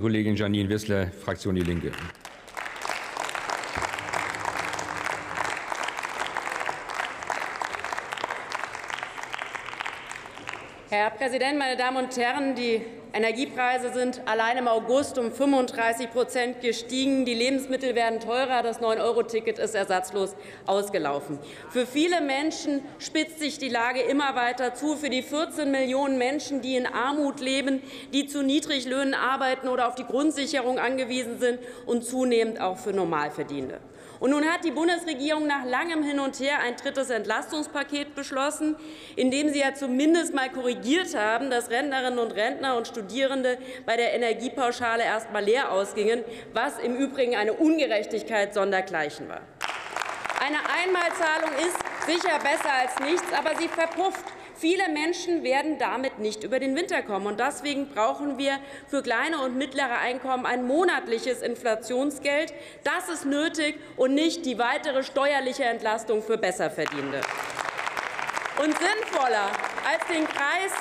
Kollegin Janine Wissler, Fraktion Die Linke. Herr Präsident, meine Damen und Herren! Die Energiepreise sind allein im August um 35 Prozent gestiegen. Die Lebensmittel werden teurer. Das 9-Euro-Ticket ist ersatzlos ausgelaufen. Für viele Menschen spitzt sich die Lage immer weiter zu. Für die 14 Millionen Menschen, die in Armut leben, die zu Niedriglöhnen arbeiten oder auf die Grundsicherung angewiesen sind und zunehmend auch für Normalverdienende. Und nun hat die Bundesregierung nach langem Hin und Her ein drittes Entlastungspaket beschlossen, in dem sie ja zumindest mal korrigiert haben, dass Rentnerinnen und Rentner und Studierende bei der Energiepauschale erst mal leer ausgingen, was im Übrigen eine Ungerechtigkeit sondergleichen war. Eine Einmalzahlung ist sicher besser als nichts, aber sie verpufft. Viele Menschen werden damit nicht über den Winter kommen. Und deswegen brauchen wir für kleine und mittlere Einkommen ein monatliches Inflationsgeld. Das ist nötig und nicht die weitere steuerliche Entlastung für Besserverdienende. Und sinnvoller als den Kreis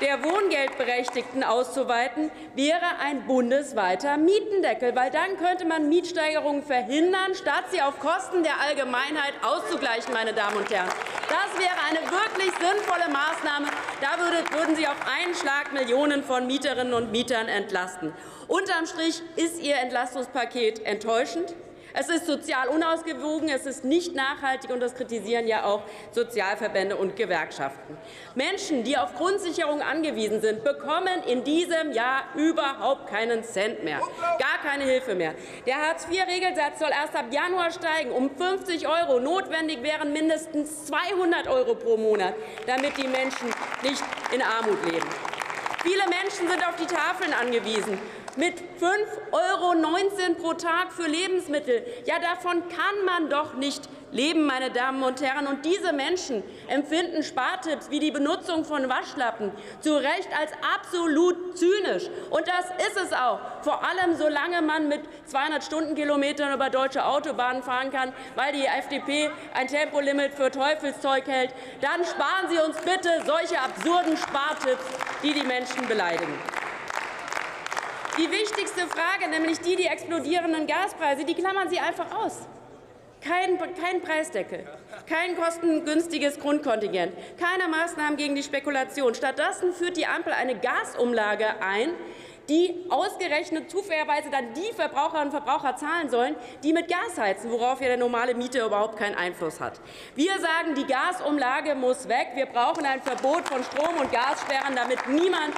der Wohngeldberechtigten auszuweiten, wäre ein bundesweiter Mietendeckel, weil dann könnte man Mietsteigerungen verhindern, statt sie auf Kosten der Allgemeinheit auszugleichen. Meine Damen und Herren. Das wäre eine wirklich sinnvolle Maßnahme. Da würden Sie auf einen Schlag Millionen von Mieterinnen und Mietern entlasten. Unterm Strich ist Ihr Entlastungspaket enttäuschend. Es ist sozial unausgewogen, es ist nicht nachhaltig, und das kritisieren ja auch Sozialverbände und Gewerkschaften. Menschen, die auf Grundsicherung angewiesen sind, bekommen in diesem Jahr überhaupt keinen Cent mehr, gar keine Hilfe mehr. Der Hartz-IV-Regelsatz soll erst ab Januar steigen um 50 €. Notwendig wären mindestens 200 € pro Monat, damit die Menschen nicht in Armut leben. Viele Menschen sind auf die Tafeln angewiesen mit 5,19 € pro Tag für Lebensmittel. Ja, davon kann man doch nicht leben, meine Damen und Herren. Und diese Menschen empfinden Spartipps wie die Benutzung von Waschlappen zu Recht als absolut zynisch. Und das ist es auch, vor allem solange man mit 200 Stundenkilometern über deutsche Autobahnen fahren kann, weil die FDP ein Tempolimit für Teufelszeug hält. Dann sparen Sie uns bitte solche absurden Spartipps, die die Menschen beleidigen. Die wichtigste Frage, nämlich die, die explodierenden Gaspreise, die klammern Sie einfach aus. Kein, kein, Preisdeckel, kein kostengünstiges Grundkontingent, keine Maßnahmen gegen die Spekulation. Stattdessen führt die Ampel eine Gasumlage ein, die ausgerechnet zufälligerweise dann die Verbraucherinnen und Verbraucher zahlen sollen, die mit Gas heizen, worauf ja der normale Mieter überhaupt keinen Einfluss hat. Wir sagen, die Gasumlage muss weg. Wir brauchen ein Verbot von Strom- und Gassperren, damit niemand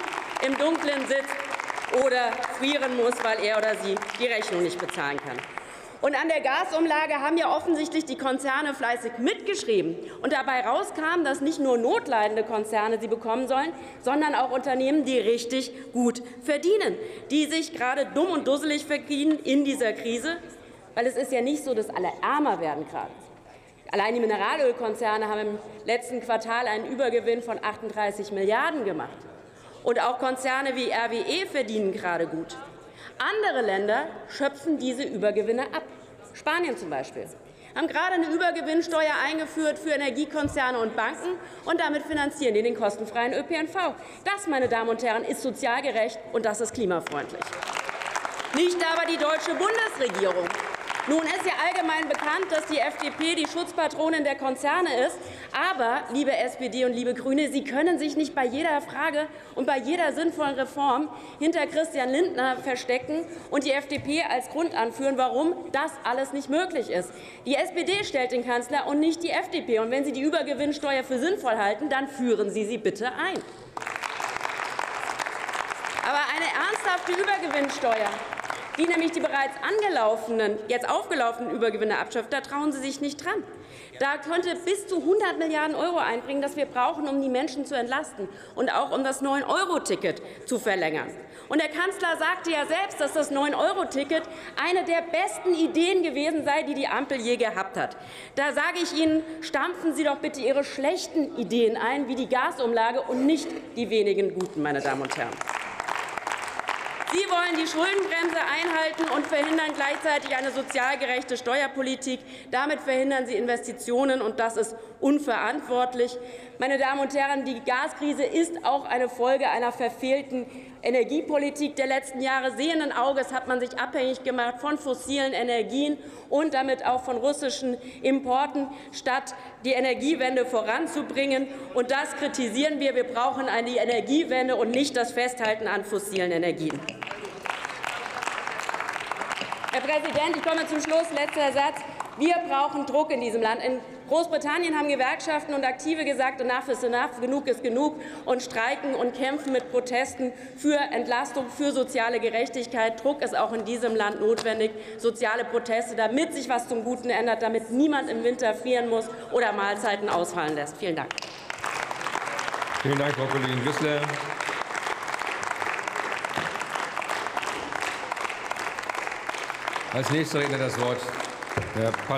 im Dunkeln sitzt oder frieren muss, weil er oder sie die Rechnung nicht bezahlen kann. Und an der Gasumlage haben ja offensichtlich die Konzerne fleißig mitgeschrieben. Und dabei rauskam, dass nicht nur notleidende Konzerne sie bekommen sollen, sondern auch Unternehmen, die richtig gut verdienen, die sich gerade dumm und dusselig verdienen in dieser Krise. Weil es ist ja nicht so, dass alle ärmer werden gerade. Allein die Mineralölkonzerne haben im letzten Quartal einen Übergewinn von 38 Milliarden gemacht. Und auch Konzerne wie RWE verdienen gerade gut. Andere Länder schöpfen diese Übergewinne ab. Spanien zum Beispiel haben gerade eine Übergewinnsteuer eingeführt für Energiekonzerne und Banken, und damit finanzieren die den kostenfreien ÖPNV. Das, meine Damen und Herren, ist sozial gerecht, und das ist klimafreundlich. Nicht aber die deutsche Bundesregierung. Nun ist ja allgemein bekannt, dass die FDP die Schutzpatronin der Konzerne ist. Aber, liebe SPD und liebe Grüne, Sie können sich nicht bei jeder Frage und bei jeder sinnvollen Reform hinter Christian Lindner verstecken und die FDP als Grund anführen, warum das alles nicht möglich ist. Die SPD stellt den Kanzler und nicht die FDP. Und wenn Sie die Übergewinnsteuer für sinnvoll halten, dann führen Sie sie bitte ein. Aber eine ernsthafte Übergewinnsteuer die nämlich die bereits angelaufenen, jetzt aufgelaufenen Übergewinne abschöpft, da trauen Sie sich nicht dran. Da könnte bis zu 100 Milliarden Euro einbringen, das wir brauchen, um die Menschen zu entlasten und auch um das 9-Euro-Ticket zu verlängern. Und der Kanzler sagte ja selbst, dass das 9-Euro-Ticket eine der besten Ideen gewesen sei, die die Ampel je gehabt hat. Da sage ich Ihnen, stampfen Sie doch bitte Ihre schlechten Ideen ein, wie die Gasumlage, und nicht die wenigen guten, meine Damen und Herren. Sie wollen die Schuldenbremse einhalten und verhindern gleichzeitig eine sozial gerechte Steuerpolitik. Damit verhindern Sie Investitionen, und das ist unverantwortlich. Meine Damen und Herren, die Gaskrise ist auch eine Folge einer verfehlten Energiepolitik der letzten Jahre sehenden Auges hat man sich abhängig gemacht von fossilen Energien und damit auch von russischen Importen, statt die Energiewende voranzubringen. Und das kritisieren wir. Wir brauchen eine Energiewende und nicht das Festhalten an fossilen Energien. Herr Präsident, ich komme zum Schluss. Letzter Satz. Wir brauchen Druck in diesem Land. In Großbritannien haben Gewerkschaften und Aktive gesagt, enough is enough, genug ist genug und streiken und kämpfen mit Protesten für Entlastung, für soziale Gerechtigkeit. Druck ist auch in diesem Land notwendig, soziale Proteste, damit sich was zum Guten ändert, damit niemand im Winter frieren muss oder Mahlzeiten ausfallen lässt. Vielen Dank. Vielen Dank, Frau Kollegin Wissler. Als nächster Redner das Wort der